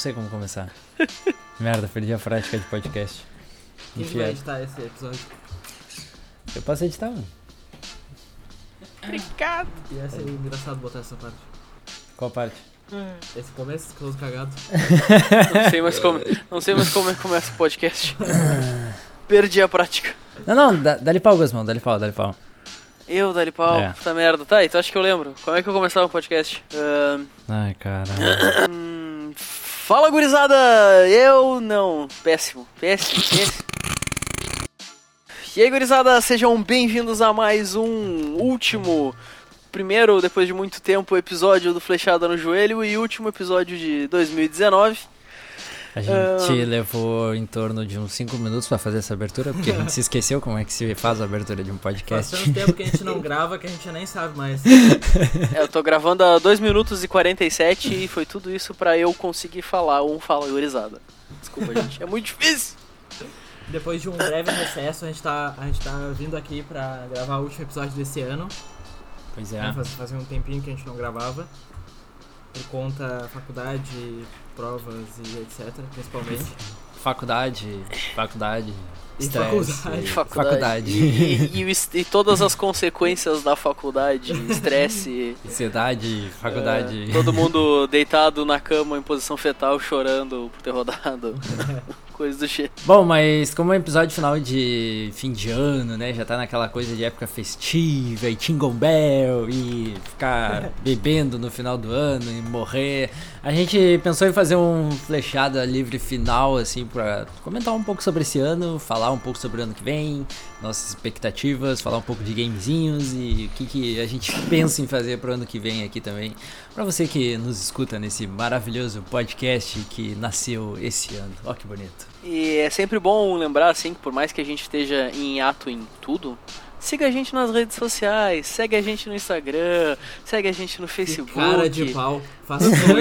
sei como começar. Merda, perdi a prática de podcast. Quem que vai editar esse episódio? Eu posso editar, mano. Obrigado. Ia ser engraçado botar essa parte. Qual parte? Esse começo, close cagado. Não sei mais como, não sei mais como é que começa o podcast. Perdi a prática. Não, não, dá- dá-lhe pau, Gusmão, dá-lhe pau, dá-lhe pau. Eu, Dali Pau, É. puta merda. Tá, então acho que eu lembro. Como é que eu começava o podcast? Ahn, Ai, caralho. Fala, gurizada! Eu não. Péssimo, péssimo, péssimo. E aí, gurizada, sejam bem-vindos a mais um último, primeiro, depois de muito tempo, episódio do Flechada no Joelho e último episódio de 2019. A gente levou em torno de uns 5 minutos pra fazer essa abertura, porque a gente se esqueceu como é que se faz a abertura de um Faz podcast. tanto tempo que a gente não grava que a gente nem sabe mais. É, eu tô gravando a 2 minutos e 47 e foi tudo isso pra eu conseguir falar um fala gurizada. Desculpa, gente, é muito difícil. Depois de um breve recesso, a gente tá, a gente tá vindo aqui pra gravar o último episódio desse ano. Pois né? é. Faz, fazia um tempinho que a gente não gravava. Por conta faculdade, provas e etc, principalmente. Faculdade, faculdade, E estresse, faculdade. faculdade, E, e- e e todas as consequências da faculdade, estresse, ansiedade, faculdade. é, todo mundo deitado na cama em posição fetal chorando por ter rodado. Do jeito. Bom, mas como é um episódio final de fim de ano, né? Já tá naquela coisa de época festiva e Jingle Bell e ficar bebendo no final do ano e morrer. A gente pensou em fazer um flechada livre final, assim, pra comentar um pouco sobre esse ano, falar um pouco sobre o ano que vem, nossas expectativas, falar um pouco de gamezinhos e o que, que a gente pensa em fazer pro ano que vem aqui também. Pra você que nos escuta nesse maravilhoso podcast que nasceu esse ano. Ó que bonito. E é sempre bom lembrar, assim, que por mais que a gente esteja em ato em tudo, siga a gente nas redes sociais, segue a gente no Instagram, segue a gente no Que Facebook. cara de pau. Faz tanto tempo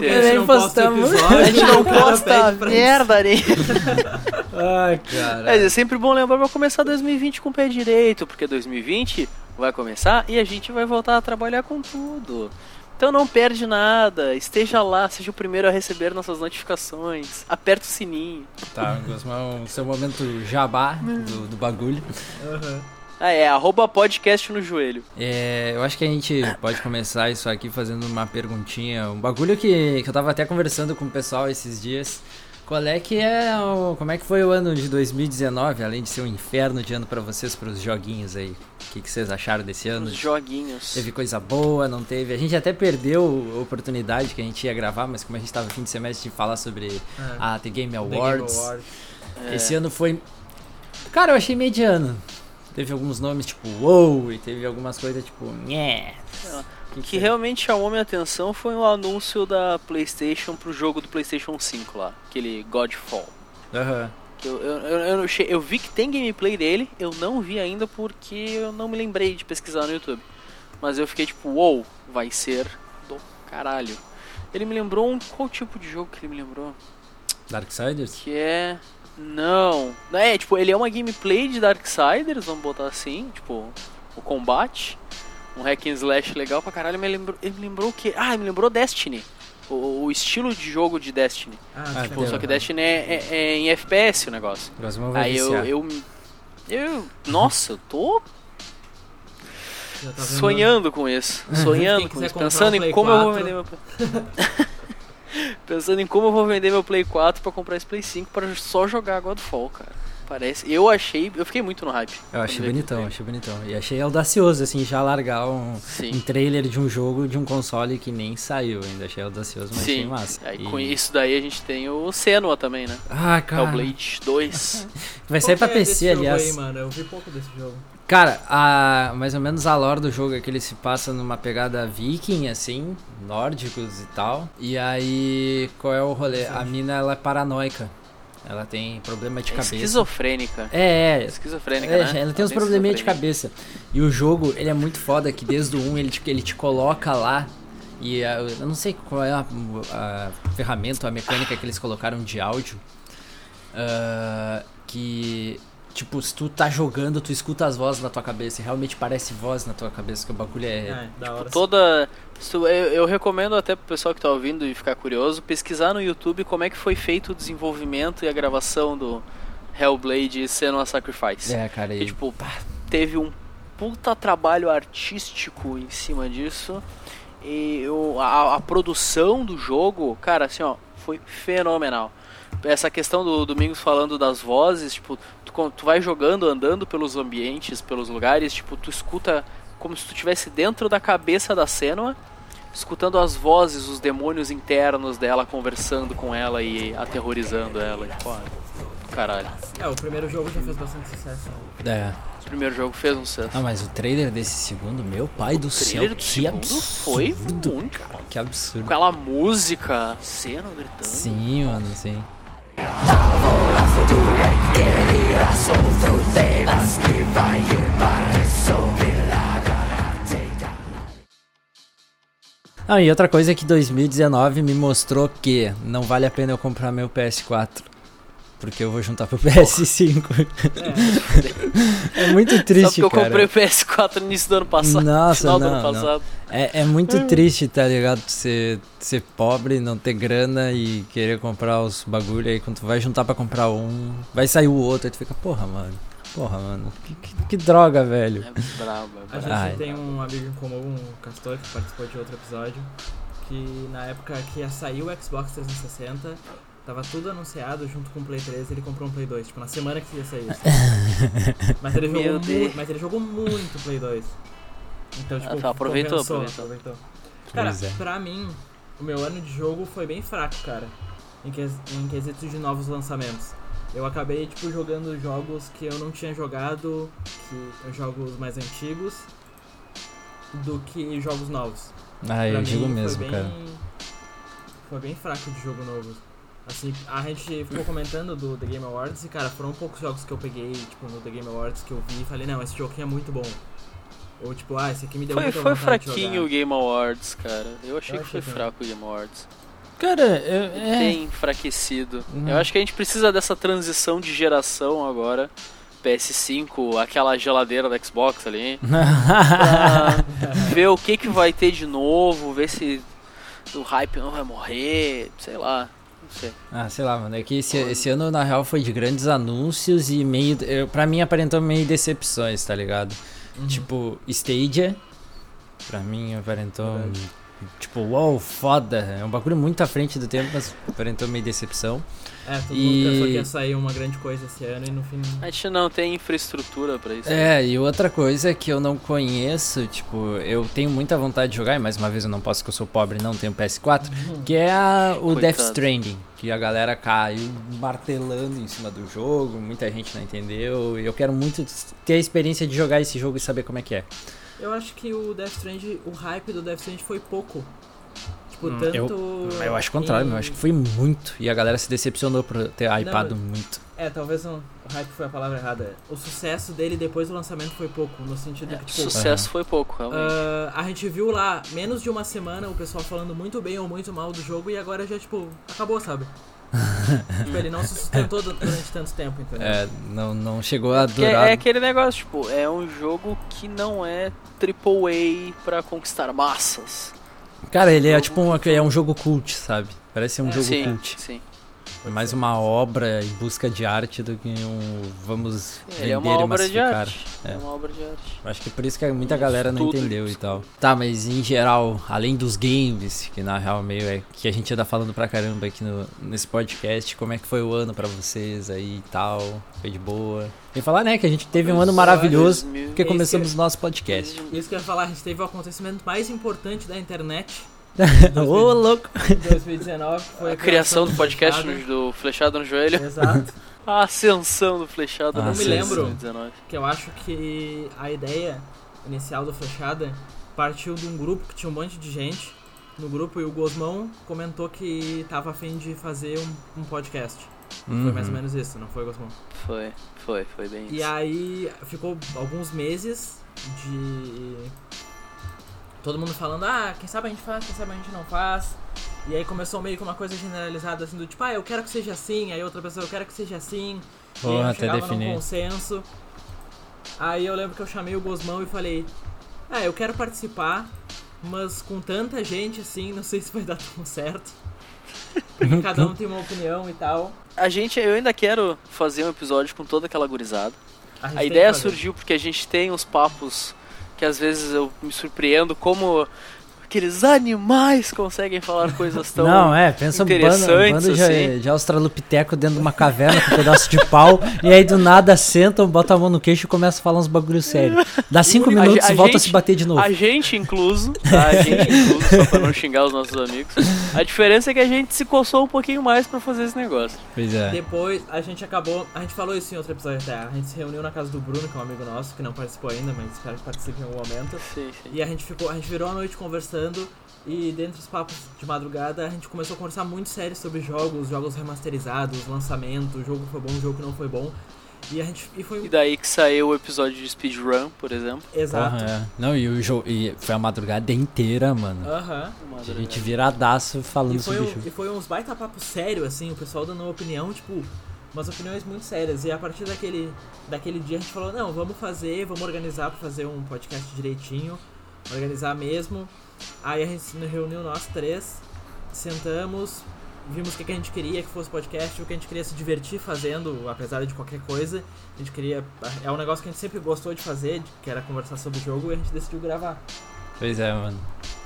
que a gente Nem não posta episódio. A gente não posta merda nem. Ai, cara. Mas é sempre bom lembrar pra começar 2020 com o pé direito, porque 2020 vai começar e a gente vai voltar a trabalhar com tudo. Então não perde nada, esteja lá, seja o primeiro a receber nossas notificações, aperta o sininho. Tá, Gosmão, seu momento jabá do, do bagulho. Aham. Ah, é, arroba podcast no joelho. É, eu acho que a gente pode começar isso aqui fazendo uma perguntinha. Um bagulho que, que eu tava até conversando com o pessoal esses dias. Qual é que é o, Como é que foi o ano de 2019, além de ser um inferno de ano pra vocês, pros joguinhos aí? O que, que vocês acharam desse ano? Os joguinhos. Teve coisa boa, não teve? A gente até perdeu a oportunidade que a gente ia gravar, mas como a gente tava no fim de semestre de falar sobre É. a The Game The Game Awards. Awards. É, Esse ano foi. Cara, eu achei mediano. Teve alguns nomes tipo WoW e teve algumas coisas tipo. Nhé. O que realmente chamou minha atenção foi o anúncio da PlayStation pro jogo do PlayStation 5 lá, aquele Godfall. Aham. Que Eu, eu, eu, eu, eu vi que tem gameplay dele, eu não vi ainda porque eu não me lembrei de pesquisar no YouTube. Mas eu fiquei tipo, uou, vai ser do caralho. Ele me lembrou um. Qual tipo de jogo que ele me lembrou? Darksiders? Que é. Não. Não, É, tipo, ele é uma gameplay de Darksiders, vamos botar assim, tipo, o combate. Um hack and slash legal pra caralho. Mas ele lembrou, ele me lembrou o quê? Ah, ele me lembrou Destiny. O, o estilo de jogo de Destiny. Ah, Tipo, só que Destiny é, é- é em FPS o negócio. Vai Aí eu, eu. Eu. Nossa, eu tô tá sonhando com isso. Sonhando com isso. Pensando um em como eu vou 4. vender meu Play. Pensando em como eu vou vender meu Play 4 pra comprar esse Play 5 pra só jogar Godfall, cara. Parece. Eu achei. Eu fiquei muito no hype. Eu achei bonitão, achei bonitão. E achei audacioso, assim, já largar um, um trailer de um jogo de um console que nem saiu ainda. Achei audacioso, mas achei Sim. massa. Aí E- com isso daí a gente tem o Senua também, né? Ah, cara. Hellblade 2. Vai sair pra é PC, aliás. Aí, mano? Eu vi pouco desse jogo. Cara, a, mais ou menos a lore do jogo é que ele se passa numa pegada viking, assim, nórdicos e tal. E aí, qual é o rolê? A mina, ela é paranoica. Ela tem problema de É cabeça. esquizofrênica. É, É esquizofrênica, É, né? ela tem uns tem probleminha de cabeça. E o jogo, ele é muito foda, que desde o 1 ele te, ele te coloca lá. E ah, eu não sei qual é a, a ferramenta, a mecânica que eles colocaram de áudio. ah, que tipo, se tu tá jogando, tu escuta as vozes na tua cabeça e realmente parece voz na tua cabeça, que o bagulho é. É, hora. Toda. Eu, eu recomendo até pro pessoal que tá ouvindo e ficar curioso, pesquisar no YouTube como é que foi feito o desenvolvimento e a gravação do Hellblade Senua Sacrifice. É, cara, E, e, tipo, teve um puta trabalho artístico em cima disso. E o- a, a produção do jogo, cara, assim, ó, foi fenomenal. Essa questão do Domingos falando das vozes, tipo, tu, tu vai jogando, andando pelos ambientes, pelos lugares, tipo, tu escuta como se tu estivesse dentro da cabeça da Senua, escutando as vozes, os demônios internos dela conversando com ela e aterrorizando ela. E, pô, caralho. É, o primeiro jogo já fez bastante sucesso. é. O primeiro jogo fez um sucesso. Ah, mas o trailer desse segundo, meu pai do O céu, trailer do que absurdo. foi muito, cara. Que absurdo. Com aquela música, cena gritando. Sim, mano, sim. Ah, e outra coisa é que 2019 me mostrou que não vale a pena eu comprar meu PS4. Porque eu vou juntar pro PS5. é muito Só triste, porque eu cara. comprei o PS4 no início do ano passado. Nossa, final do não, ano não. passado. É, é muito triste, tá ligado? Ser, ser pobre, não ter grana e querer comprar os bagulho. Aí quando tu vai juntar pra comprar um, vai sair o outro. Aí tu fica, porra, mano. Porra, mano. Que, que, que droga, velho. É brabo, é A brabo. gente Ai. tem um amigo em comum, o Castor, que participou de outro episódio, que na época que ia sair o Xbox 360, tava tudo anunciado junto com o Play 3, ele comprou um Play 2, tipo, na semana que ia sair isso. mas, ele jogou Deus. mu- mas ele jogou muito Play 2. Então, tipo, Ah, tá, aproveitou, compensou, aproveitou. Cara, Pois é. pra mim, o meu ano de jogo foi bem fraco, cara. Em, ques em quesitos de novos lançamentos. Eu acabei, tipo, jogando jogos que eu não tinha jogado, que jogos mais antigos, do que jogos novos. Ah, eu Pra digo mim, mesmo, foi bem, cara. Foi bem fraco de jogo novo. Assim, a gente ficou comentando do The Game Awards e, cara, foram poucos jogos que eu peguei, tipo, no The Game Awards que eu vi e falei, não, esse jogo aqui é muito bom. Ou tipo, ah, esse aqui me deu Foi, muita foi fraquinho jogar. o Game Awards, cara. Eu achei Eu que foi achei também. fraco o Game Awards. Cara, eu, é. Tem enfraquecido. Uhum. Eu acho que a gente precisa dessa transição de geração agora. PS5, aquela geladeira da Xbox ali. pra ver o que, que vai ter de novo, ver se o hype não vai morrer, sei lá. Não sei. Ah, sei lá, mano. É que esse, esse ano, na real, foi de grandes anúncios e meio. Eu, pra mim, aparentou meio decepções, tá ligado? Uhum. Tipo, Stadia. Pra mim, aparentou. Verdade. Tipo, uau, foda. É um bagulho muito à frente do tempo, mas aparentou meio decepção. É, todo E- mundo pensou que ia sair uma grande coisa esse ano e no fim. A gente não tem infraestrutura pra isso. É, e outra coisa que eu não conheço, tipo, eu tenho muita vontade de jogar, e mais uma vez eu não posso porque eu sou pobre e não tenho PS4, que é a- o Coitado. Death Stranding, que a galera caiu martelando em cima do jogo, muita gente não entendeu, e eu quero muito ter a experiência de jogar esse jogo e saber como é que é. Eu acho que o Death Stranding, o hype do Death Stranding foi pouco. Tipo, Hum, tanto. eu- Eu acho o contrário, em- eu acho que foi muito, e a galera se decepcionou por ter hypado muito. É, talvez não, o hype foi a palavra errada. O sucesso dele depois do lançamento foi pouco, no sentido que, tipo. Sucesso foi pouco, realmente. ah, a gente viu lá, menos de uma semana, o pessoal falando muito bem ou muito mal do jogo e agora já, tipo, acabou, sabe? tipo, ele não se sustentou du- durante tanto tempo, entendeu? É, não, não chegou a Porque durar. é aquele negócio, tipo, é um jogo que não é AAA pra conquistar massas. Cara, ele é tipo um, que- é um jogo cult, sabe? Parece ser um É, jogo sim, cult. sim. É mais uma obra em busca de arte do que um vamos Ele vender é uma e obra de massificar. arte. É. É. uma obra de arte. Acho que por isso que muita Um galera não entendeu de e tal. Tá, mas em geral, além dos games, que na real meio é que a gente anda falando pra caramba aqui no, nesse podcast, como é que foi o ano pra vocês aí e tal? Foi de boa? E falar, né, que a gente teve um ano maravilhoso, porque começamos o nosso podcast. Isso que eu ia falar, a gente teve o acontecimento mais importante da internet Ô, louco! em 2019, que foi A criação do podcast Flechada. do Flechado no Joelho. Exato. A ascensão do Flechado Ah, no me Joelho lembro. 2019. que eu acho que a ideia inicial do Flechada partiu de um grupo que tinha um monte de gente no grupo e o Gosmão comentou que tava afim de fazer um, um podcast. Foi mais ou Uhum. menos isso, não foi, Gosmão? Foi, foi, foi bem E isso. aí ficou alguns meses de todo mundo falando, ah, quem sabe a gente faz, quem sabe a gente não faz. E aí começou meio que uma coisa generalizada, assim, do tipo, ah, eu quero que seja assim, aí outra pessoa, eu quero que seja assim. e Porra, aí até chegava definir. num consenso. Aí eu lembro que eu chamei o Gosmão e falei, ah, eu quero participar, mas com tanta gente assim, não sei se vai dar tão certo. Porque cada um tem uma opinião e tal. A gente, eu ainda quero fazer um episódio com toda aquela gurizada. A tem ideia surgiu porque a gente tem uns papos que às vezes eu me surpreendo como aqueles animais conseguem falar coisas tão. Não, é, pensa um bando, um bando de, assim. de australopiteco dentro de uma caverna com um pedaço de pau, e aí do nada sentam, botam a mão no queixo e começam a falar uns bagulho sério. Dá cinco A minutos e a volta a gente- se bater de novo. A gente incluso, tá? A gente incluso, só pra não xingar os nossos amigos. A diferença é que a gente se coçou um pouquinho mais pra fazer esse negócio. Pois é. Depois a gente acabou. A gente falou isso em outro episódio até. A gente se reuniu na casa do Bruno, que é um amigo nosso, que não participou ainda, mas espero que participe em algum momento. Sim, sim. E a gente ficou, a gente virou a noite conversando e dentre os papos de madrugada a gente começou a conversar muito sério sobre jogos, jogos remasterizados, lançamento, jogo que foi bom, jogo que não foi bom. E a gente e foi E daí que saiu o episódio de speedrun, por exemplo. exato. Porra, é. Não, e o jogo. E foi a madrugada inteira, mano. Aham. A gente viradaço falando E foi, sobre o um, jogo. e foi uns baita papo sério, assim, o pessoal dando opinião, tipo, umas opiniões muito sérias. E a partir daquele, daquele dia a gente falou, não, vamos fazer, vamos organizar pra fazer um podcast direitinho, organizar mesmo. Aí a gente se reuniu nós três, sentamos, vimos o que, que a gente queria que fosse podcast, o que a gente queria se divertir fazendo, apesar de qualquer coisa. A gente queria. É um negócio que a gente sempre gostou de fazer, que era conversar sobre o jogo, e a gente decidiu gravar. Pois é, mano.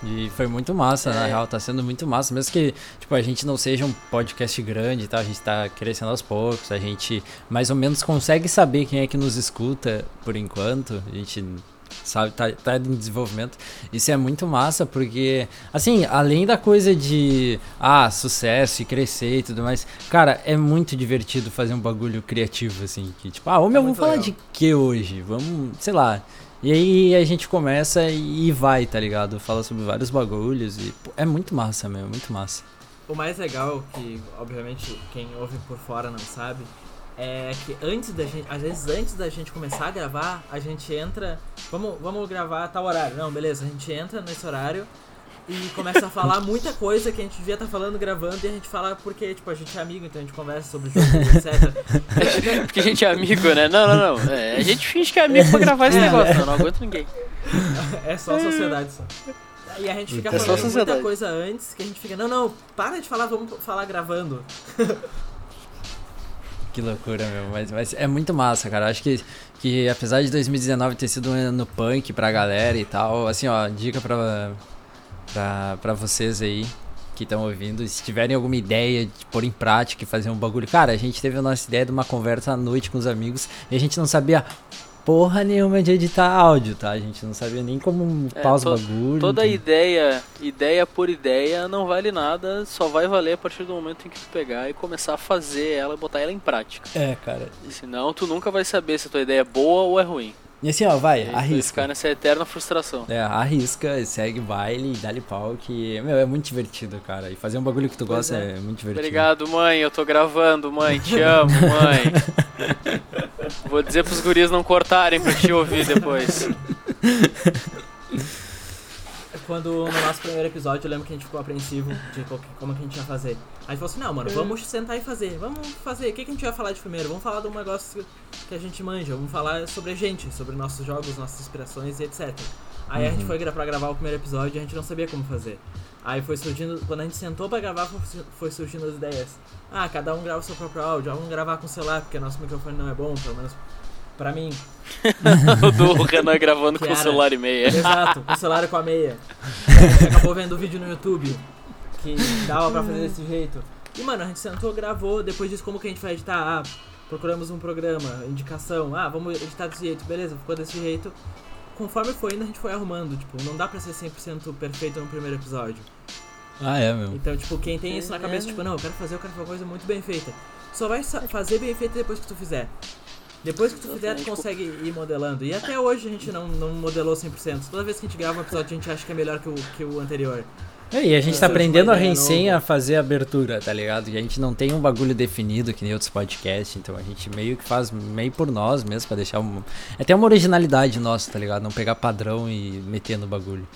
E foi muito massa, na É. real, tá sendo muito massa. Mesmo que, tipo, a gente não seja um podcast grande e tal, a gente tá crescendo aos poucos, a gente mais ou menos consegue saber quem é que nos escuta por enquanto. A gente sabe, tá, tá em desenvolvimento. Isso é muito massa, porque, assim, além da coisa de, ah, sucesso e crescer e tudo mais, cara, é muito divertido fazer um bagulho criativo, assim, que, tipo, ah, ô meu, vamos muito falar legal. de que hoje? Vamos, sei lá. E aí a gente começa e vai, tá ligado? Fala sobre vários bagulhos e pô, é muito massa mesmo, muito massa. O mais legal, que obviamente quem ouve por fora não sabe, é que antes da gente, às vezes antes da gente começar a gravar, a gente entra, vamos, vamos gravar a tal horário. Não, beleza, a gente entra nesse horário e começa a falar muita coisa que a gente devia estar falando gravando e a gente fala porque, tipo, a gente é amigo, então a gente conversa sobre o jogo, etc. Porque a gente é amigo, né? Não, não, não. É, a gente finge que é amigo pra gravar esse É. negócio, não, não aguento ninguém. É só sociedade só. E a gente fica É falando muita coisa antes que a gente fica, não, não, para de falar, vamos falar gravando. Que loucura, meu. Mas, mas é muito massa, cara. Acho que, que apesar de 2019 ter sido um ano punk pra galera e tal, assim, ó, dica pra, pra, pra vocês aí que estão ouvindo, se tiverem alguma ideia de pôr em prática e fazer um bagulho. Cara, a gente teve a nossa ideia de uma conversa à noite com os amigos e a gente não sabia porra nenhuma de editar áudio, tá? A gente não sabia nem como É, upar os to- bagulhos. Toda então- ideia, ideia por ideia, não vale nada, só vai valer a partir do momento em que tu pegar e começar a fazer ela, botar ela em prática. É, cara. Senão tu nunca vai saber se a tua ideia é boa ou é ruim. E assim, ó, vai, E arrisca. ficar nessa eterna frustração. É, arrisca, segue baile, dá-lhe pau, que, meu, é muito divertido, cara. E fazer um bagulho que tu gosta é. é. muito divertido. Obrigado, mãe. Eu tô gravando, mãe. Te amo, mãe. Vou dizer pros guris não cortarem pra te ouvir depois. Quando no nosso primeiro episódio eu lembro que a gente ficou apreensivo de que- como que a gente ia fazer. Aí a gente falou assim, não, mano, vamos sentar e fazer. Vamos fazer. O que, que a gente vai falar de primeiro? Vamos falar de um negócio que a gente manja. Vamos falar sobre a gente, sobre nossos jogos, nossas inspirações e etc. Aí a gente foi gra- pra gravar o primeiro episódio e a gente não sabia como fazer. Aí foi surgindo, quando a gente sentou pra gravar, foi su- foi surgindo as ideias. Ah, cada um grava o seu próprio áudio, vamos gravar com o celular, porque nosso microfone não é bom, pelo menos pra mim. o do Renan gravando Que com o celular e meia. Exato, com o celular e com a meia. A gente acabou vendo o vídeo no YouTube que dava pra fazer desse jeito. E mano, a gente sentou, gravou, depois disso como que a gente vai editar? Ah, procuramos um programa, indicação, ah, vamos editar desse jeito, beleza, ficou desse jeito. Conforme foi indo, a gente foi arrumando, tipo, não dá pra ser 100% perfeito no primeiro episódio. Ah, é, meu. Então, tipo, quem tem isso na cabeça, tipo, não, eu quero fazer, eu quero fazer uma coisa muito bem feita. Só vai fazer bem feita depois que tu fizer. Depois que tu fizer, tu consegue ir modelando. E até hoje a gente não, não modelou 100%. Toda vez que a gente grava um episódio, a gente acha que é melhor que o, que o anterior. É, E a gente tá aprendendo a nova. a fazer abertura, tá ligado? E a gente não tem um bagulho definido que nem outros podcasts, então a gente meio que faz meio por nós mesmo, pra deixar um... Até uma originalidade nossa, tá ligado? Não pegar padrão e meter no bagulho.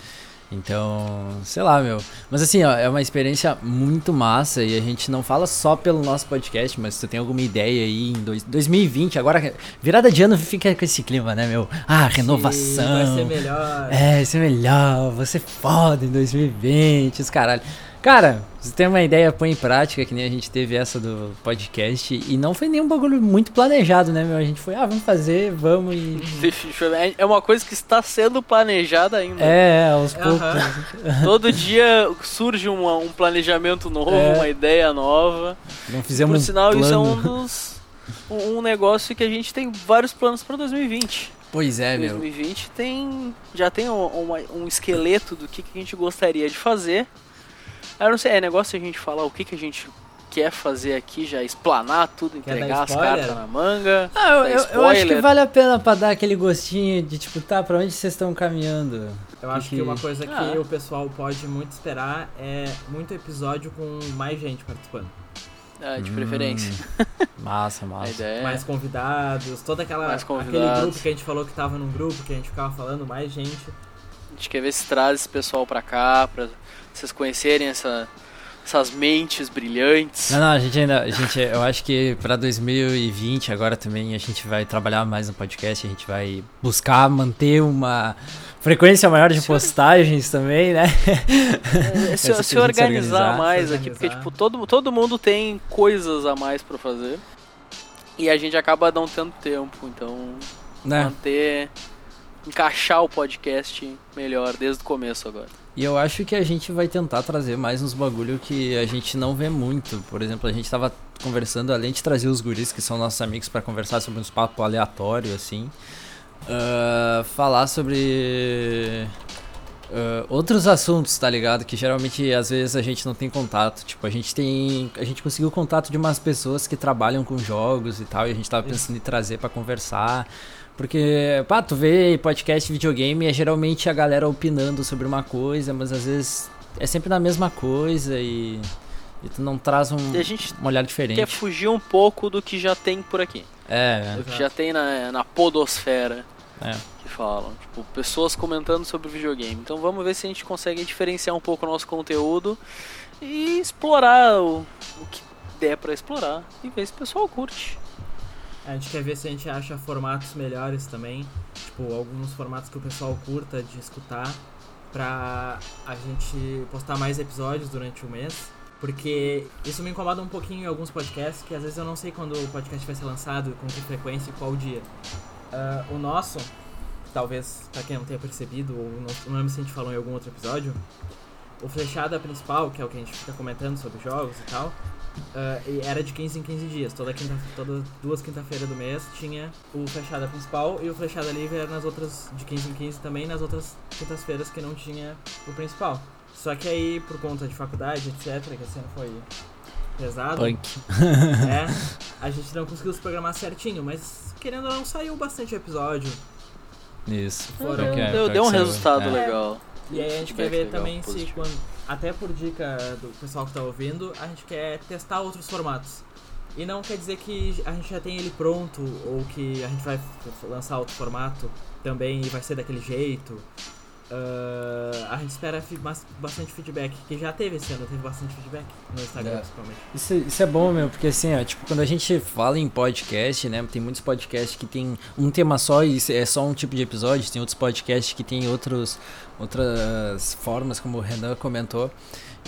Então, sei lá, meu. Mas assim, ó, é uma experiência muito massa e a gente não fala só pelo nosso podcast, mas se tu tem alguma ideia aí em dois, 2020, agora virada de ano fica com esse clima, né, meu? Ah, renovação. Sim, vai ser melhor. É, vai ser melhor, vai ser foda em 2020, os caralho. Cara, você tem uma ideia, põe em prática, que nem a gente teve essa do podcast, e não foi nenhum bagulho muito planejado, né, meu? A gente foi, ah, vamos fazer, vamos e. É uma coisa que está sendo planejada ainda. É, aos poucos. Todo dia surge um, um planejamento novo, é. uma ideia nova. Não fizemos Por sinal, um isso é um dos. Um negócio que a gente tem vários planos para 2020. Pois é, 2020 meu. 2020 tem, já tem um, um, um esqueleto do que, que a gente gostaria de fazer. Eu não sei, é negócio a gente falar o que, que a gente quer fazer aqui, já explanar tudo, entregar as cartas na manga. Ah, eu, eu, eu, acho que vale a pena pra dar aquele gostinho de tipo, tá, pra onde vocês estão caminhando? Eu acho que, que uma coisa que ah. o pessoal pode muito esperar é muito episódio com mais gente participando. É, de hum, preferência. Massa, massa. É... Mais convidados, toda aquela aquele grupo que a gente falou que tava num grupo, que a gente ficava falando, mais gente. A gente quer ver se traz esse pessoal pra cá, pra vocês conhecerem essa, essas mentes brilhantes. Não, não, a gente ainda, a gente, eu acho que para 2020 agora também a gente vai trabalhar mais no podcast, a gente vai buscar manter uma frequência maior de postagens também, né? É, se, se, se, organizar, organizar mais se aqui, porque tipo, todo, todo mundo tem coisas a mais para fazer. E a gente acaba não tendo tempo, então né? manter encaixar o podcast melhor desde o começo agora. E eu acho que a gente vai tentar trazer mais uns bagulho que a gente não vê muito. Por exemplo, a gente tava conversando, além de trazer os guris que são nossos amigos para conversar sobre uns papos aleatórios, assim. Uh, falar sobre uh, outros assuntos, tá ligado? Que geralmente às vezes a gente não tem contato. Tipo, a gente tem. A gente conseguiu contato de umas pessoas que trabalham com jogos e tal, e a gente tava pensando em trazer para conversar. Porque, pá, tu vê podcast videogame é geralmente a galera opinando sobre uma coisa, mas às vezes é sempre na mesma coisa e, e tu não traz um, e a gente um olhar diferente. Quer fugir um pouco do que já tem por aqui. É. Do que já tem na, na podosfera. É. Que falam. Tipo, pessoas comentando sobre videogame. Então vamos ver se a gente consegue diferenciar um pouco o nosso conteúdo e explorar o, o que der para explorar e ver se o pessoal curte. A gente quer ver se a gente acha formatos melhores também, tipo, alguns formatos que o pessoal curta de escutar, pra a gente postar mais episódios durante o mês. Porque isso me incomoda um pouquinho em alguns podcasts, que às vezes eu não sei quando o podcast vai ser lançado, com que frequência e qual dia. Uh, o nosso, talvez pra quem não tenha percebido, ou não, não lembro se a gente falou em algum outro episódio, o flechada principal, que é o que a gente fica comentando sobre jogos e tal, Uh, era de 15 em 15 dias. Toda quinta, todas duas quinta-feiras do mês tinha o flechada principal e o flechada livre era nas outras de 15 em 15 também, nas outras quintas-feiras que não tinha o principal. Só que aí, por conta de faculdade, etc., que a cena foi pesado, Punk. é, a gente não conseguiu se programar certinho, mas querendo ou não, saiu bastante episódio. Isso. Foram... Deu, deu, deu um resultado é. legal. E aí a gente quer ver também se quando até por dica do pessoal que está ouvindo, a gente quer testar outros formatos. E não quer dizer que a gente já tem ele pronto ou que a gente vai lançar outro formato também e vai ser daquele jeito. Uh, a gente espera bastante feedback, que já teve esse ano, teve bastante feedback no Instagram, é. principalmente. Isso, isso é bom, meu, porque assim, ó, tipo, quando a gente fala em podcast, né, tem muitos podcasts que tem um tema só e é só um tipo de episódio, tem outros podcasts que tem outros, outras formas, como o Renan comentou.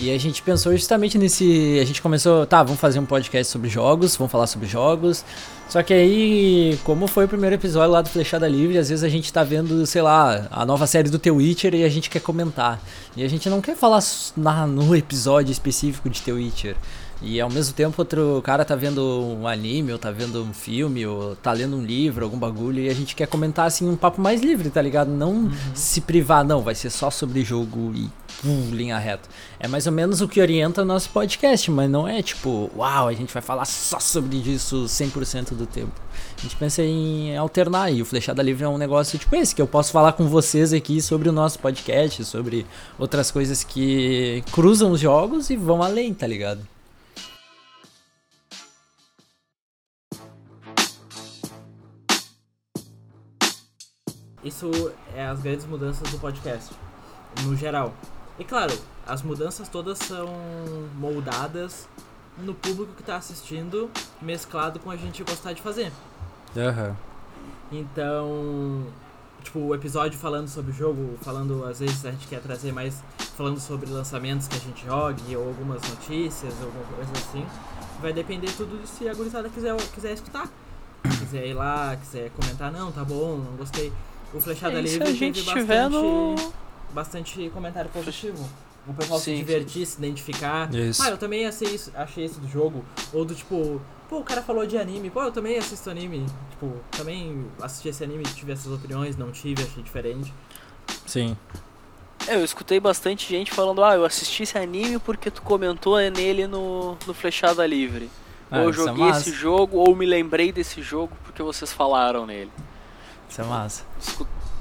E a gente pensou justamente nesse. A gente começou, tá, vamos fazer um podcast sobre jogos, vamos falar sobre jogos. Só que aí, como foi o primeiro episódio lá do Flechada Livre, às vezes a gente tá vendo, sei lá, a nova série do The Witcher e a gente quer comentar. E a gente não quer falar na, no episódio específico de The Witcher. E ao mesmo tempo outro cara tá vendo um anime, ou tá vendo um filme, ou tá lendo um livro, algum bagulho, e a gente quer comentar assim um papo mais livre, tá ligado? Não uhum. se privar, não, vai ser só sobre jogo e linha reta. É mais ou menos o que orienta o nosso podcast, mas não é tipo, uau, a gente vai falar só sobre isso 100% do tempo. A gente pensa em alternar e o Flechada Livre é um negócio tipo esse, que eu posso falar com vocês aqui sobre o nosso podcast, sobre outras coisas que cruzam os jogos e vão além, tá ligado? Isso é as grandes mudanças do podcast. no geral. E claro, as mudanças todas são moldadas no público que tá assistindo, mesclado com a gente gostar de fazer. Aham. Então, tipo, o episódio falando sobre o jogo, falando, às vezes a gente quer trazer mais, falando sobre lançamentos que a gente jogue, ou algumas notícias, alguma coisa assim. Vai depender tudo de se a gurizada quiser, quiser escutar. Quiser ir lá, quiser comentar, não, tá bom, não gostei. O Flechada É, se Livre a teve gente bastante, tiver no... bastante comentário positivo. O pessoal Sim, se divertir, se identificar. Isso. Ah, eu também achei isso, achei isso do jogo. Ou do tipo, pô, o cara falou de anime, pô, eu também assisto anime. Tipo, também assisti esse anime, tive essas opiniões, não tive, achei diferente. Sim. É, eu escutei bastante gente falando, ah, eu assisti esse anime porque tu comentou nele no, no Flechada Livre. Ah, ou eu é joguei massa. esse jogo, ou me lembrei desse jogo porque vocês falaram nele. Isso é massa.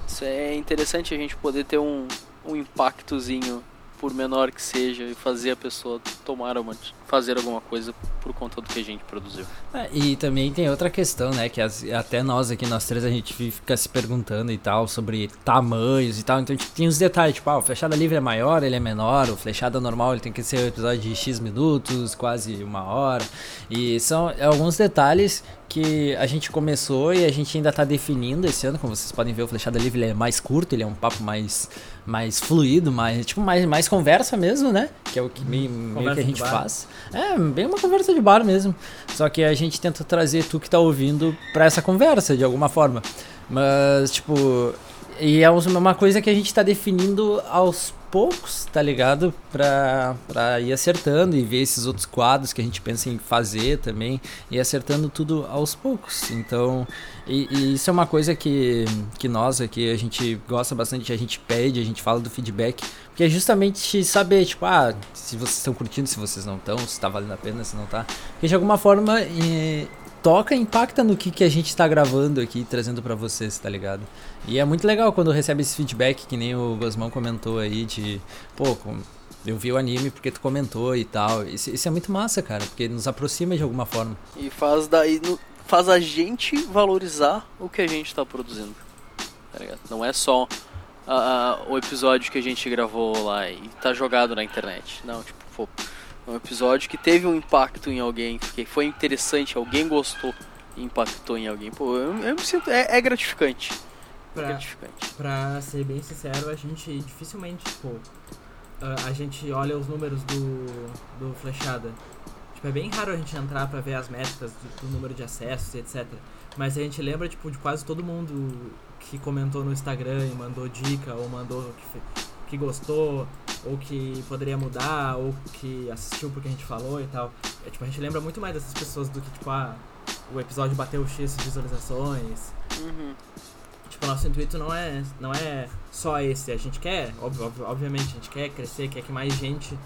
Isso é interessante a gente poder ter um, um impactozinho, por menor que seja, e fazer a pessoa tomar uma, fazer alguma coisa por conta do que a gente produziu. É, e também tem outra questão, né? Que as- até nós aqui, nós três, a gente fica se perguntando e tal sobre tamanhos e tal. Então tipo, tem os detalhes, tipo, ah, o flechada livre é maior, ele é menor, o flechada normal ele tem que ser um episódio de X minutos, quase uma hora. E são alguns detalhes que a gente começou e a gente ainda tá definindo esse ano. Como vocês podem ver, o flechada livre ele é mais curto, ele é um papo mais, mais fluido, mais, tipo, mais, mais conversa mesmo, né? Que é o que meio, meio que a gente bar. faz. É, bem uma conversa de bar mesmo. Só que a gente tenta trazer tu que tá ouvindo pra essa conversa, de alguma forma. Mas, tipo. E é uma coisa que a gente tá definindo aos poucos, tá ligado? Pra, pra ir acertando e ver esses outros quadros que a gente pensa em fazer também. E acertando tudo aos poucos. Então. E, e isso é uma coisa que, que nós aqui, a gente gosta bastante, a gente pede, a gente fala do feedback. Porque é justamente saber, tipo, ah, se vocês estão curtindo, se vocês não estão, se tá valendo a pena, se não tá. Porque de alguma forma eh, toca, impacta no que, que a gente tá gravando aqui, trazendo pra vocês, tá ligado? E é muito legal quando recebe esse feedback, que nem o Gosmão comentou aí, de, pô, eu vi o anime porque tu comentou e tal. Isso, isso é muito massa, cara, porque nos aproxima de alguma forma. E faz daí no- faz a gente valorizar o que a gente tá produzindo. Tá ligado? Não é só o episódio que a gente gravou lá e tá jogado na internet. Não, tipo, pô, é um episódio que teve um impacto em alguém, que foi interessante, alguém gostou e impactou em alguém. Pô, eu, eu me sinto. É, é gratificante. É Pra, gratificante. pra ser bem sincero, a gente dificilmente, tipo, a gente olha os números do, do Flechada. Tipo, é bem raro a gente entrar pra ver as métricas do, do número de acessos e etc. Mas a gente lembra, tipo, de quase todo mundo que comentou no Instagram e mandou dica, ou mandou que, que gostou, ou que poderia mudar, ou que assistiu porque a gente falou e tal. É, tipo, a gente lembra muito mais dessas pessoas do que, tipo, ah, o episódio bateu X visualizações. Uhum. Tipo, nosso intuito não é, não é só esse. A gente quer, óbvio, obviamente, a gente quer crescer, quer que mais gente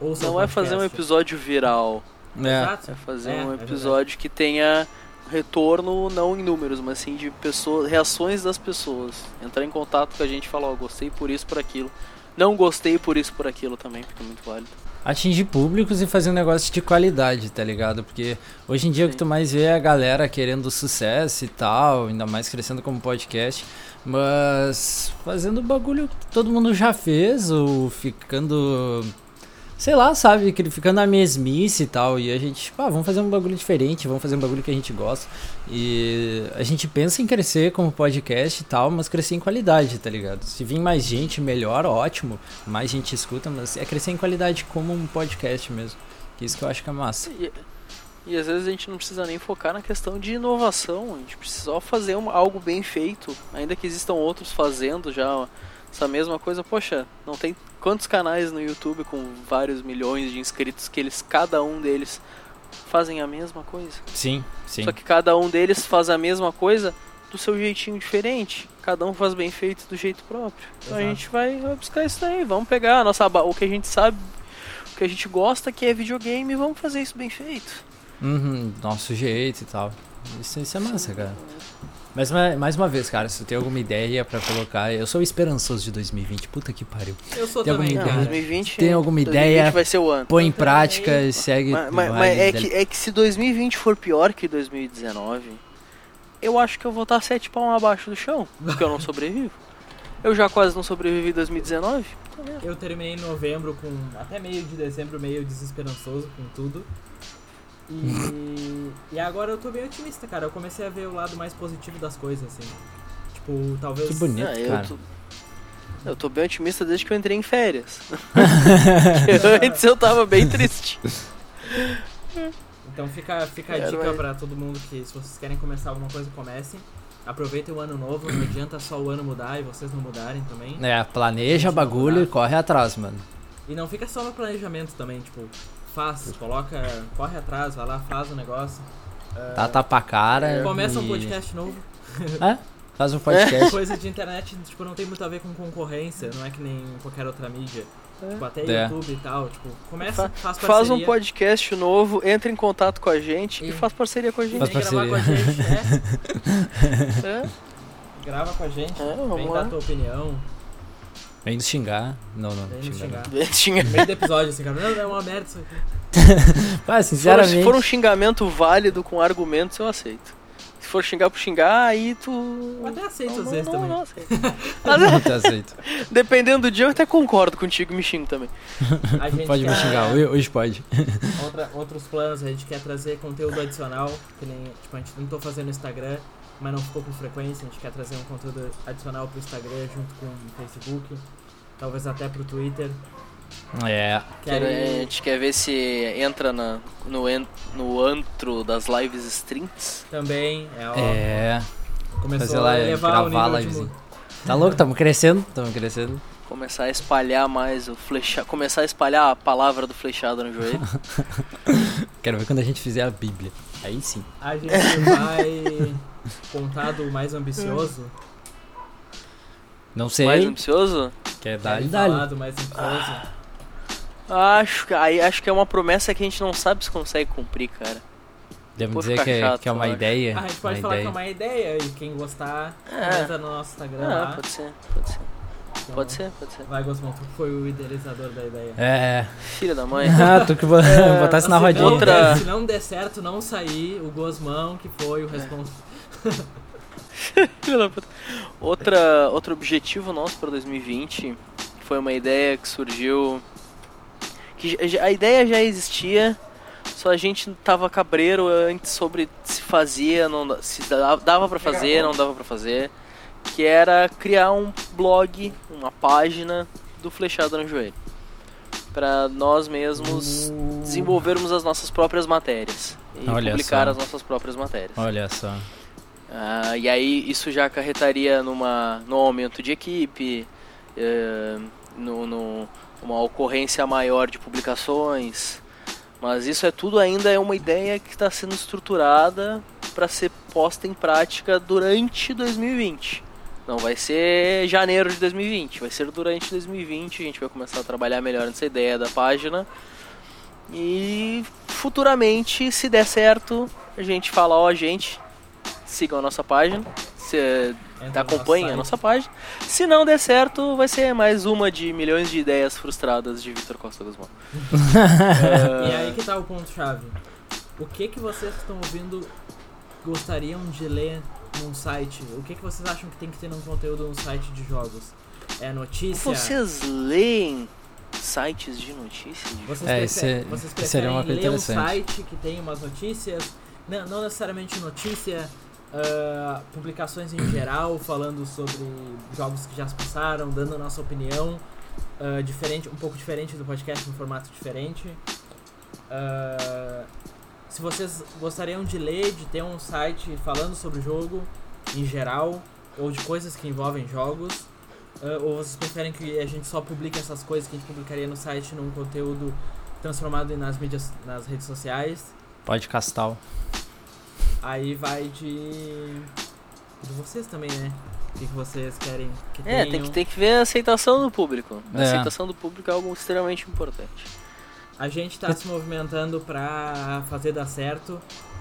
ouça Não é fazer um episódio viral. É. Exato. É fazer É, um é episódio que tenha retorno não em números, mas sim de pessoas, reações das pessoas. Entrar em contato com a gente e falar, ó, gostei por isso, por aquilo. Não gostei por isso, por aquilo também, é muito válido. atingir públicos e fazer um negócio de qualidade, tá ligado? Porque hoje em dia o que Sim. tu mais vê é a galera querendo sucesso e tal, ainda mais crescendo como podcast, mas fazendo bagulho que todo mundo já fez ou ficando sei lá, sabe, que- ficando na mesmice e tal, e a gente, tipo, ah, vamos fazer um bagulho diferente, vamos fazer um bagulho que a gente gosta. E a gente pensa em crescer como podcast e tal, mas crescer em qualidade, tá ligado? Se vir mais gente, melhor, ótimo, mais gente escuta, mas é crescer em qualidade como um podcast mesmo. Que isso que eu acho que é massa. E, e às vezes a gente não precisa nem focar na questão de inovação, a gente precisa só fazer algo bem feito, ainda que existam outros fazendo já essa mesma coisa. Poxa, não tem quantos canais no YouTube com vários milhões de inscritos que eles, cada um deles, fazem a mesma coisa. Sim, sim. Só que cada um deles faz a mesma coisa do seu jeitinho diferente. Cada um faz bem feito do jeito próprio. Então a Exato. gente vai, vai buscar isso daí. Vamos pegar a nossa, o que a gente sabe, o que a gente gosta, que é videogame, e vamos fazer isso bem feito. Uhum, nosso jeito e tal. Isso, isso é massa, cara. Mas ma- mais uma vez, cara, se tu tem alguma ideia pra colocar, eu sou esperançoso de 2020, puta que pariu. Eu sou Tem alguma também, Não, ideia? cara. 2020, Tem alguma 2020 ideia? vai ser o ano. Põe em prática e segue. Mas, mas- mas é, que, é que se 2020 for pior que 2019, eu acho que eu vou estar sete palmas abaixo do chão, porque eu não sobrevivo. Eu já quase não sobrevivi em 2019. Eu terminei em novembro com. até meio de dezembro, meio desesperançoso com tudo. E, e agora eu tô bem otimista, cara. Eu comecei a ver o lado mais positivo das coisas, assim. Tipo, talvez. Que bonito, Ah, eu, cara. tô, eu tô bem otimista desde que eu entrei em férias. Antes eu tava bem triste. Então fica, fica a dica pra todo mundo que se vocês querem começar alguma coisa, comecem. Aproveitem o ano novo, não adianta só o ano mudar e vocês não mudarem também. É, planeja bagulho e corre atrás, mano. E não fica só no planejamento também, tipo, faz, coloca, corre atrás, vai lá, faz o negócio. Ah, Tá tapa a cara. Começa um e- podcast novo. É, faz um podcast. Coisa de internet, tipo, não tem muito a ver com concorrência, não é que nem qualquer outra mídia. Tipo, até É. YouTube e tal, tipo, começa, Fa- faz Faz um parceria. podcast novo, entra em contato com a gente e E- faz parceria com a gente. Faz Vem gravar com a parceria. gente, é. É, Grava com a gente, É, vem lá. dar tua opinião, Vem nos xingar. Não, não, vem nos xingar. No meio do episódio, assim, cara, não, não, é uma merda isso aqui. Ah, Se for, sinceramente. se for um xingamento válido com argumentos, eu aceito. Se for xingar por xingar, aí tu. Eu até aceito Não, às vezes não, também. não aceito. Mas, aceito. Dependendo do dia, eu até concordo contigo e me xingo também. A gente Pode me quer- xingar, hoje- hoje pode. Outra- outros planos, a gente quer trazer conteúdo adicional, que nem, tipo, a gente tentou fazer no Instagram, mas não ficou com frequência, a gente quer trazer um conteúdo adicional pro Instagram junto com o Facebook, talvez até pro Twitter. É. Quero- Quero a gente quer ver se entra na, no, en- no antro das lives streams. também, é, ó, É. começou fazer lá, a elevar o gravar nível a de Tá louco? Tamo crescendo, tamo crescendo. Começar a espalhar mais o flechado. Começar a espalhar a palavra do flechado no joelho. Quero ver quando a gente fizer a Bíblia. Aí sim. A gente vai contar do mais ambicioso, Não sei. mais ambicioso? Quer dar falar dali. do mais ambicioso. Acho que, aí, acho que é uma promessa que a gente não sabe se consegue cumprir, cara. Devo dizer que é, chato, que é uma acho. ideia. Ah, a gente pode falar ideia. que é uma ideia e quem gostar, É. comenta no nosso Instagram Ah, lá. pode ser, pode ser. Então, Pode ser, pode ser. Vai, Gosmão, tu que foi o idealizador da ideia. É. Filha da mãe. Ah, tu que É, botasse na Se não rodinha. Outra- der- se não der certo, não sair, o Gosmão que foi o responsável. Da puta. Outra, outro objetivo nosso para 2020 foi uma ideia que surgiu. que A ideia já existia, só a gente tava cabreiro antes sobre se fazia, não, se dava, dava para fazer, não dava para fazer. Que era criar um blog, uma página do Flechado no Joelho. Para nós mesmos desenvolvermos as nossas próprias matérias. E Olha publicar só. as nossas próprias matérias. Olha só. Ah, e aí isso já acarretaria numa, no aumento de equipe, eh, no, no- uma ocorrência maior de publicações. Mas isso é tudo ainda é uma ideia que está sendo estruturada para ser posta em prática durante 2020. Não vai ser janeiro de 2020, vai ser durante 2020. A gente vai começar a trabalhar melhor nessa ideia da página. E futuramente, se der certo, a gente fala, ó, gente, sigam a nossa página, se, Entra acompanhem a nossa página. Se não der certo, vai ser mais uma de milhões de ideias frustradas de Vitor Costa Guzmão. E aí que tá o ponto-chave. O que que vocês que estão ouvindo gostariam de ler num site? O que que vocês acham que tem que ter num conteúdo num site de jogos? É notícia? Vocês leem sites de notícias? de Vocês, É, prefe- isso é- vocês preferem seria uma coisa ler um site que tem umas notícias, não, não necessariamente notícia, ah, publicações em geral falando sobre jogos que já se passaram, dando a nossa opinião, ah, diferente, um pouco diferente do podcast, um formato diferente. Ah, se vocês gostariam de ler, de ter um site falando sobre o jogo em geral, ou de coisas que envolvem jogos, ah, ou vocês preferem que a gente só publique essas coisas que a gente publicaria no site num conteúdo transformado nas mídias, nas redes sociais? Pode castal. Aí vai de. de vocês também, né? O que, que vocês querem que É, tenham. tem que, tem que ver a aceitação do público. A É. aceitação do público é algo extremamente importante. A gente tá se movimentando pra fazer dar certo,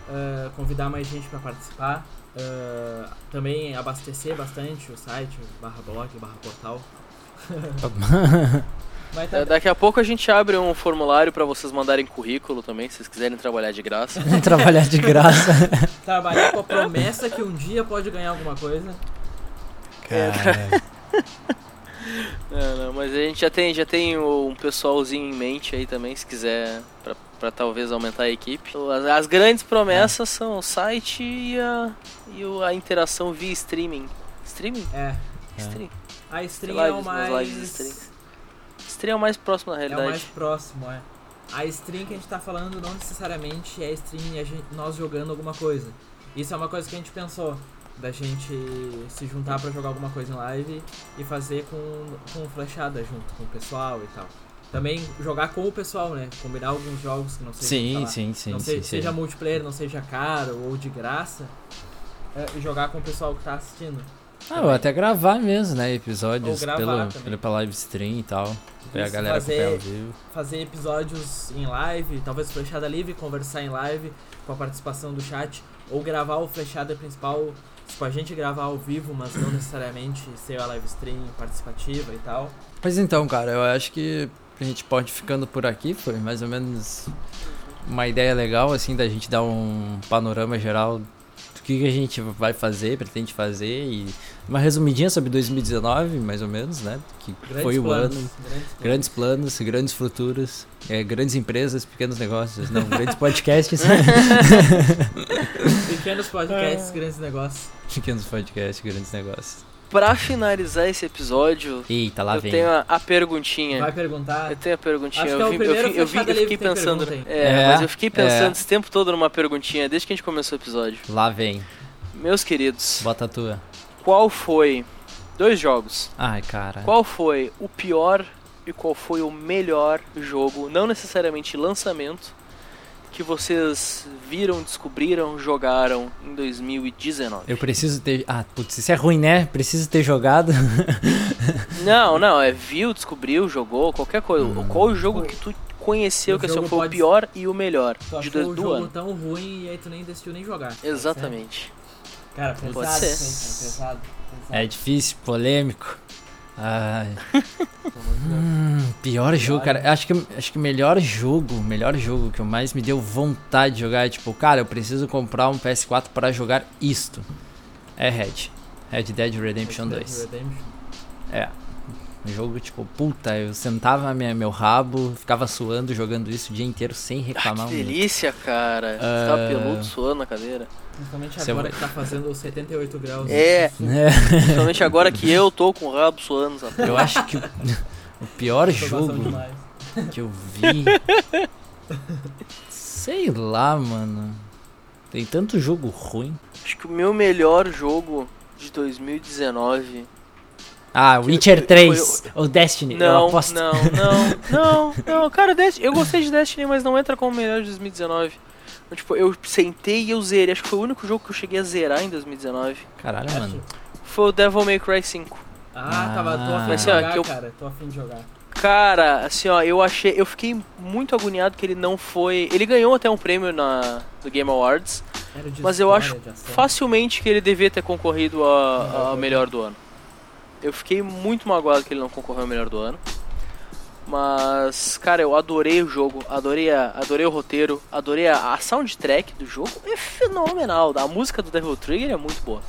ah, convidar mais gente pra participar, ah, também abastecer bastante o site, barra blog, barra portal. Tá, Daqui a pouco a gente abre um formulário para vocês mandarem currículo também, se vocês quiserem trabalhar de graça. Trabalhar de graça. trabalhar com a promessa que um dia pode ganhar alguma coisa. Cara. Não, não, mas a gente já tem, já tem um pessoalzinho em mente aí também, se quiser, pra, pra talvez aumentar a equipe. As, as grandes promessas são o site e a, e a interação via streaming. Streaming? É. Stream. A stream Lives, é o mais. stream. Stream é o mais próximo da É o realidade. mais próximo, é. A stream que a gente tá falando não necessariamente é stream e a gente, nós jogando alguma coisa. Isso é uma coisa que a gente pensou. Da gente se juntar pra jogar alguma coisa em live e fazer com, com flechada junto com o pessoal e tal. Também jogar com o pessoal, né? Combinar alguns jogos que não sejam. sei Sim, lá, sim, sim, não sim, se- sim. seja multiplayer, não seja caro ou de graça. é, e jogar com o pessoal que tá assistindo. Ah, ou até gravar mesmo, né? Episódios pelo, pelo, pela live stream e tal. Pra a galera fazer- ao vivo. fazer episódios em live, talvez flechada livre, conversar em live com a participação do chat, ou gravar o flechada principal, tipo, a gente gravar ao vivo, mas não necessariamente ser a live stream participativa e tal. Pois então, cara, eu acho que a gente pode ficando por aqui. Foi mais ou menos uma ideia legal, assim, da gente dar um panorama geral do que, a gente vai fazer, pretende fazer e uma resumidinha sobre 2019, mais ou menos, né? Que Grandes foi o planos, ano. Grandes planos. Grandes planos, grandes futuros, é, grandes empresas, pequenos negócios, não, grandes podcasts. Pequenos podcasts, grandes negócios. pequenos podcasts, grandes negócios. Pra finalizar esse episódio, Eita, lá eu vem. tenho a, a perguntinha. Vai perguntar. Eu tenho a perguntinha. Acho eu que é o vi- eu eu, eu fiquei pensando. pergunta, É, hein? mas É, eu fiquei pensando é. esse tempo todo numa perguntinha, desde que a gente começou o episódio. Lá vem. Meus queridos, Bota a tua. qual foi. Dois jogos. Ai, cara. Qual foi o pior e qual foi o melhor jogo, não necessariamente lançamento, que vocês viram, descobriram, jogaram em 2019? Eu preciso ter. Ah, putz, isso é ruim, né? Preciso ter jogado. Não, não, é viu, descobriu, jogou, qualquer coisa. Hum. Qual o jogo que tu conheceu O que assim, foi o pode- pior e o melhor Tu de achou do, o do jogo ano? tão ruim e aí tu nem decidiu nem jogar. Ser? Exatamente. Cara, pesado, Pode ser. pesado. pesado. É difícil, polêmico. Ai. Hum, pior jogo, cara. Acho que acho que o melhor jogo, o melhor jogo que eu mais me deu vontade de jogar é tipo, cara, eu preciso comprar um PS4 pra jogar isto. É Red. Red Dead Redemption Red Dead 2. Redemption. É. Um jogo tipo, puta, eu sentava minha, meu rabo, ficava suando jogando isso o dia inteiro sem Ah, reclamar. que um minuto. delícia, cara. Você Ah. tava peludo suando na cadeira. Principalmente Você agora que tá fazendo 78 graus. É. É, Principalmente agora que eu tô com o rabo suando, sabe? eu acho que o, o pior jogo demais. que eu vi. Sei lá, mano. Tem tanto jogo ruim. Acho que o meu melhor jogo de 2019. Ah, Witcher foi- 3 ou Destiny, eu Não, aposto. não, não, não, não, cara, Destiny, eu gostei de Destiny, mas não entra como melhor de 2019. Eu, tipo, eu sentei e eu zerei. Acho que foi o único jogo que eu cheguei a zerar em 2019. Caralho, mano. Foi o Devil May Cry 5. Ah, tava, tô afim de ó, jogar, que eu- cara. Tô afim de jogar. Cara, assim, ó, eu achei. Eu fiquei muito agoniado que ele não foi. Ele ganhou até um prêmio na, do Game Awards. Mas eu acho. Facilmente que ele devia ter concorrido a, a melhor do ano. Eu fiquei muito magoado que ele não concorreu ao melhor do ano. Mas, cara, eu adorei o jogo, adorei, a- adorei o roteiro, adorei a, a soundtrack do jogo, é fenomenal. A música do Devil Trigger é muito boa.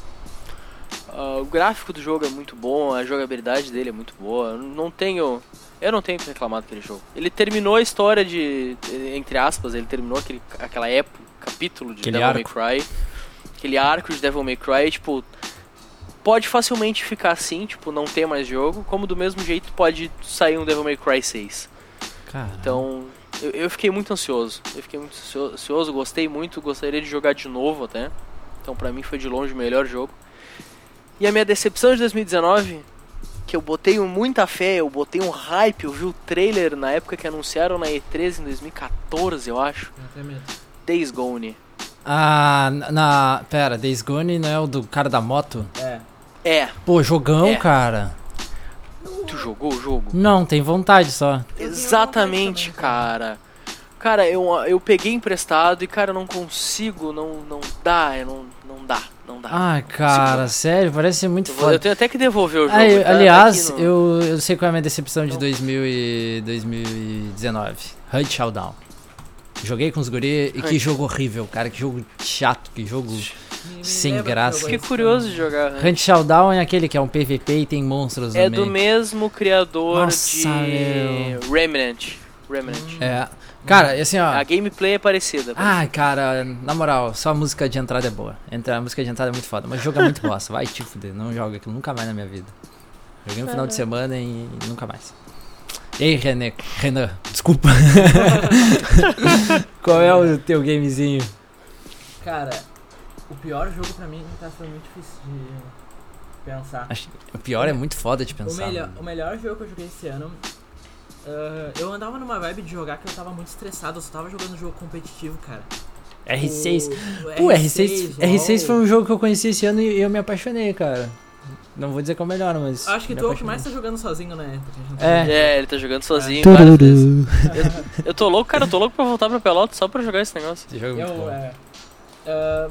Ah, o gráfico do jogo é muito bom, a jogabilidade dele é muito boa. Eu não tenho. Eu não tenho o que reclamar daquele jogo. Ele terminou a história de. Entre aspas, ele terminou aquele, aquela época, capítulo de Aquele Devil arco. May Cry. Aquele arco de Devil May Cry, tipo. Pode facilmente ficar assim, tipo, não ter mais jogo, como do mesmo jeito pode sair um Devil May Cry 6. Cara. Então, eu, eu fiquei muito ansioso. Eu fiquei muito ansio- ansioso, gostei muito, gostaria de jogar de novo até. Então, pra mim foi de longe o melhor jogo. E a minha decepção de 2019, que eu botei muita fé, eu botei um hype, eu vi o trailer na época que anunciaram na E3 em 2014, eu acho. Tem medo. Days Gone. Ah, na, na- Pera, Days Gone não é o do cara da moto? É. É, Pô, jogão, É. cara. tu jogou o jogo? Não, tem vontade só. Exatamente, cara. Cara, eu, eu peguei emprestado e, cara, eu não consigo, não, não dá, não, não dá, não dá. Ai, cara, sério, parece ser muito eu, vou- eu foda. tenho até que devolver o jogo. Ah, eu- tá- tá aliás, aqui no- eu, eu sei qual é a minha decepção de Não. 2000 e 2019. HUD Showdown. Joguei com os guri e que HUD. jogo horrível, cara. Que jogo chato, que jogo. Sem graça. Fiquei curioso de jogar. Hunt Showdown é aquele que é um PVP e tem monstros É no do meio. mesmo criador Nossa, de meu. Remnant. Remnant. Hum. É. Cara, assim, ó. A gameplay é parecida. Ai, cara, na moral, só a música de entrada é boa. Entra, a música de entrada é muito foda, mas o jogo é muito bosta. Vai te fuder, não joga aquilo nunca mais na minha vida. Joguei no final de semana e nunca mais. Ei, René, Renan, desculpa. Qual é o teu gamezinho? Cara, o pior jogo pra mim tá sendo muito difícil de pensar. Acho o pior é muito foda de O pensar. melhor, mano. o melhor jogo que eu joguei esse ano. ah, eu andava numa vibe de jogar que eu tava muito estressado, eu só tava jogando jogo competitivo, cara. R6. O- o Pô, R6, LOL. R6 foi um jogo que eu conheci esse ano e eu me apaixonei, cara. Não vou dizer que é o melhor, mas. Acho que tu é o que mais tá jogando sozinho, né? É. É, ele tá jogando sozinho várias vezes. Tururu. Eu tô louco, cara, eu tô louco pra voltar pra Pelotas só pra jogar esse negócio. Esse jogo é muito Eu, bom. é, ah,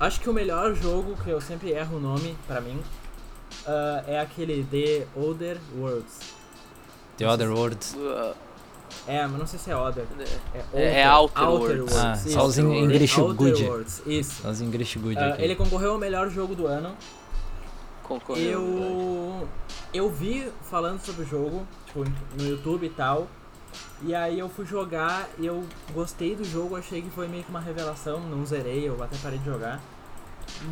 acho que o melhor jogo, que eu sempre erro o nome pra mim, ah, é aquele The Other Worlds. The Other Worlds. Uh, É, mas não sei se é Other. É- é Outer Worlds. Ah, isso. só os in- The English Outer good. Worlds, Isso. Nós English Good aqui. ele concorreu ao melhor jogo do ano. concorreu. Eu eu vi falando sobre o jogo, tipo, no YouTube e tal. E aí eu fui jogar e eu gostei do jogo, achei que foi meio que uma revelação, não zerei, eu até parei de jogar.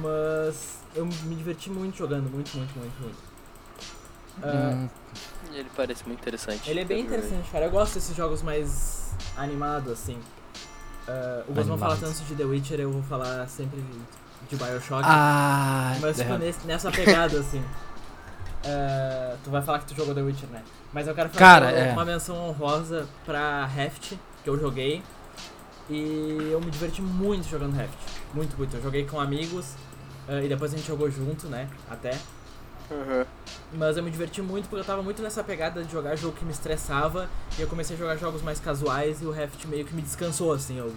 Mas eu me diverti muito jogando, muito, muito, muito, muito. Hum, Ele parece muito interessante. ele é bem interessante, cara. Eu gosto desses jogos mais animados, assim. Ah, o Gosman fala Animados. tanto de The Witcher, eu vou falar sempre de Bioshock. Ah, Mas tipo, é. nesse- nessa pegada, assim. É, tu vai falar que tu jogou The Witcher, né? Mas eu quero fazer Cara, uma, é. uma menção honrosa pra Heft, que eu joguei. E eu me diverti muito jogando Heft. Muito, muito. Eu joguei com amigos é, e depois a gente jogou junto, né? Até. Uhum. Mas eu me diverti muito porque eu tava muito nessa pegada de jogar jogo que me estressava. E eu comecei a jogar jogos mais casuais e o Heft meio que me descansou, assim. Eu,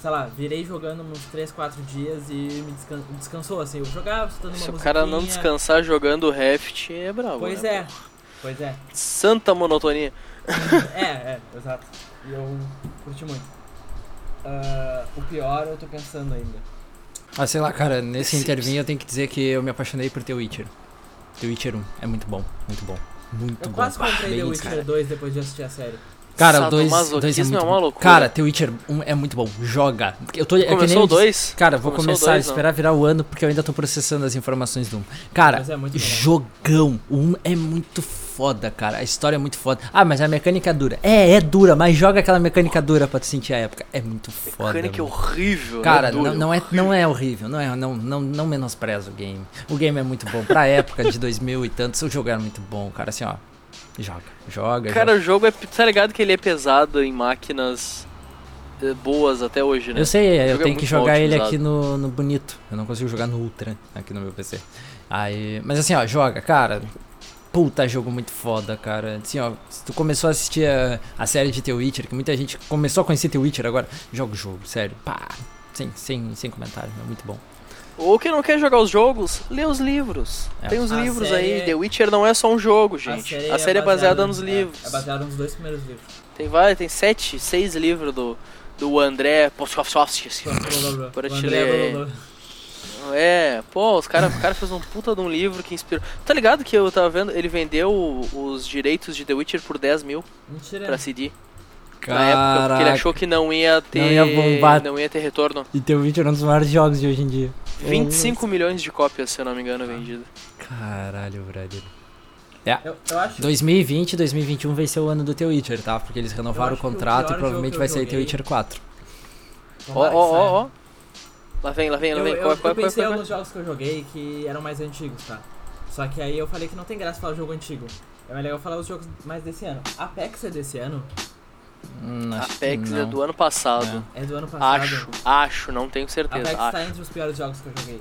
sei lá, virei jogando uns 3, 4 dias e me descan- descansou, assim. Eu jogava, escutando uma Se o cara não descansar jogando Raft, é bravo. Pois né, é, pô? pois é. Santa monotonia. É, é, exato. E eu curti muito. Ah, o pior eu tô pensando ainda. Ah, sei lá, cara, nesse intervinho eu tenho que dizer que eu me apaixonei por The Witcher. The Witcher 1 é muito bom, muito bom. Muito Eu bom. quase Bah, comprei bem The Witcher cara. 2 depois de assistir a série. Cara, o 2 dois, Sadomasoquismo é é muito uma bom. loucura. Cara, The Witcher 1 é muito bom. Joga. Eu tô, é Começou eu o disse- 2? Cara, vou Começou começar a dois, não? esperar virar o ano porque eu ainda tô processando as informações do 1. Cara, é muito legal. jogão. O 1 é muito foda, cara. A história é muito foda. Ah, mas a mecânica é dura. É, é dura, mas joga aquela mecânica dura pra tu sentir a época. É muito foda. Mecânica mano. horrível. Cara, né? Dura, não, não é, não é horrível, não, é, não, não, não menospreza o game. O game é muito bom. Pra época de 2000 e tantos, o jogo era muito bom, cara. Assim, ó, joga, joga. Cara, joga. o jogo é. Tá ligado que ele é pesado em máquinas eh, boas até hoje, né? Eu sei, eu é tenho que muito jogar ele aqui no, no bonito. Eu não consigo jogar no ultra aqui no meu PC. Aí, mas assim, ó, joga, cara. Puta jogo muito foda, cara. Assim, ó, se tu começou a assistir a, a série de The Witcher, que muita gente começou a conhecer The Witcher agora, joga o jogo, sério. Pá, sem, sem, sem comentário, é muito bom. Ou quem não quer jogar os jogos, lê os livros. É. Tem os A livros série aí. é- The Witcher não é só um jogo, gente. A série, é baseada nos é, livros. É, baseada nos dois primeiros livros. Tem vários, tem sete, seis livros do, do André Poskovsky. Bora O te ler. É, pô, os cara, o cara fez um puta de um livro que inspirou. Tá ligado que eu tava vendo? Ele vendeu os direitos de The Witcher por 10 mil Mentira. pra CD. Na época, porque ele achou que não ia ter. Não ia bombar. não ia ter retorno. E The Witcher é um dos maiores jogos de hoje em dia. 25 milhões de cópias, se eu não me engano, vendidas. Caralho, brother. Eu, eu acho 2020 e 2021 vai ser o ano do The Witcher, tá? Porque eles renovaram o acho que o contrato e provavelmente vai sair eu The Witcher 4. Ó, ó, ó, ó. Lá vem, lá vem, lá Eu, vem. eu, Qual, eu qual, qual, pensei qual, alguns jogos que eu joguei que eram mais antigos, tá? Só que aí eu falei que não tem graça falar jogo antigo. É mais legal falar os jogos mais desse ano. Apex é desse ano? Hum, acho que Apex é do ano passado. É do ano passado? Acho, acho, não tenho certeza. Apex Acho. tá entre os piores jogos que eu joguei.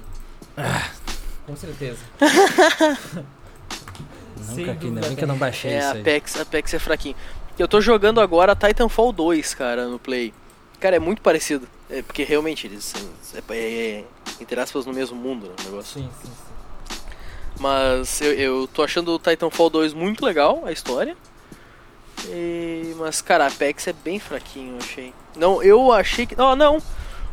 Com certeza. Nunca, que, dúvida nem que eu não baixei É, isso aí. Apex, Apex é fraquinho. Eu tô jogando agora Titanfall 2, cara, no Play. Cara, é muito parecido. É, porque realmente eles são, é, é, é, entre aspas, no mesmo mundo, né, o negócio. Sim, sim, sim. Mas eu, eu tô achando o Titanfall 2 muito legal, a história. E- mas, cara, Apex é bem fraquinho, eu achei. Não, eu achei que. Não, não.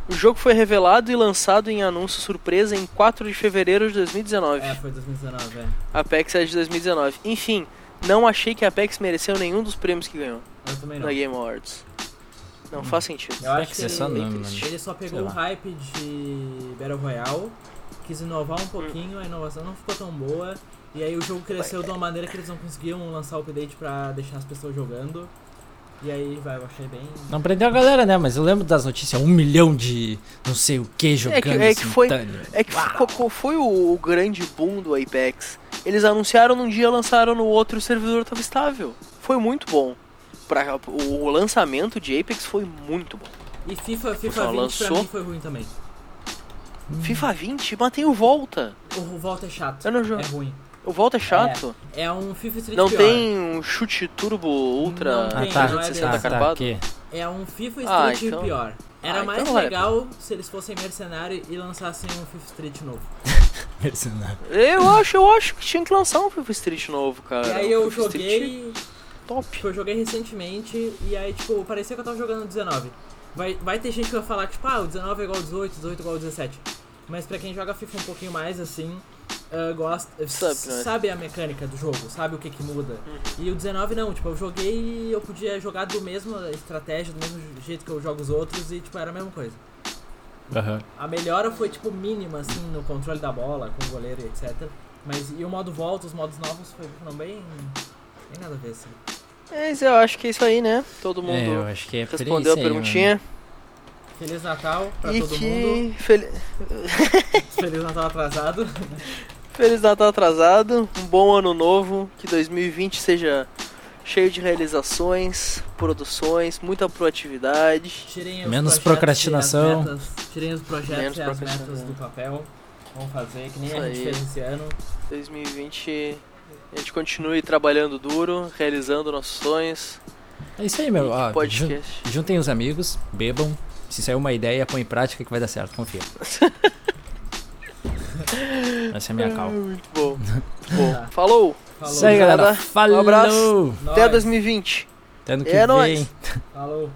O jogo foi revelado e lançado em anúncio surpresa em 4 de fevereiro de 2019. É, foi 2019, é. Apex é de 2019. Enfim, não achei que Apex mereceu nenhum dos prêmios que ganhou Eu também não. na Game Awards. Não faz sentido. Eu acho Apex que é só ele, nome, mano. ele só pegou o lá. hype de Battle Royale, quis inovar um pouquinho, a inovação não ficou tão boa, e aí o jogo cresceu de uma maneira que eles não conseguiam lançar o update pra deixar as pessoas jogando. E aí, vai, eu achei bem. Não prendeu a galera, né? Mas eu lembro das notícias, um milhão de não sei o que jogando é que foi- simultâneo. É que qual foi o, o grande boom do Apex? Eles anunciaram num dia, lançaram no outro o servidor estava estável. Foi muito bom. Pra, o, o lançamento de Apex foi muito bom. E FIFA, FIFA Só 20 pra lançou? mim foi ruim também. FIFA 20, mas tem o Volta. O Volta é chato. Eu não jogo. É ruim. O Volta é chato. É um FIFA Street não pior. tem um chute turbo ultra Não Ah, tem, tá, não é 360 desse. tá, tá, carpado. que É um FIFA Ah, Street então- pior. Era Ah, mais então legal se eles fossem mercenário e lançassem um FIFA Street novo. mercenário. Eu acho, eu acho que tinha que lançar um FIFA Street novo, cara. e aí Um eu FIFA Street joguei. top. Eu joguei recentemente e aí, tipo, parecia que eu tava jogando 19. Vai, vai ter gente que vai falar que, tipo, ah, o 19 é igual ao 18, 18 é igual ao 17. Mas pra quem joga FIFA um pouquinho mais, assim, ah, gosta, Sabe, s- né? sabe a mecânica do jogo, sabe o que que muda. Uhum. E o 19 não, tipo, eu joguei e eu podia jogar do mesmo estratégia, do mesmo jeito que eu jogo os outros e, tipo, era a mesma coisa. Aham. A melhora foi, tipo, mínima, assim, no controle da bola, com o goleiro e etc. Mas, e o modo volta, os modos novos foi, foram bem... bem nada a ver, assim. Mas eu acho que é isso aí, né? Todo É, mundo eu acho que é respondeu a aí, perguntinha. Feliz Natal pra E todo mundo. que. Fel... Feliz Natal atrasado. Feliz Natal atrasado, um bom ano novo, que 2020 seja cheio de realizações, produções, muita proatividade. Tirem Menos projetos procrastinação. As metas, tirem os projetos Menos e as metas do papel. Vamos fazer, que nem Isso a gente aí. fez esse ano. 2020 a gente continue trabalhando duro, realizando nossos sonhos. É isso aí, meu. Ó, jun- podcast. juntem os amigos, bebam. Se sair uma ideia, põe em prática que vai dar certo, confia. Essa é a minha cal. Muito bom. Muito bom. Tá. Falou. Falou. Isso aí, galera. Falou! Um abraço. Até 2020. Até ano que É vem. nóis. Falou.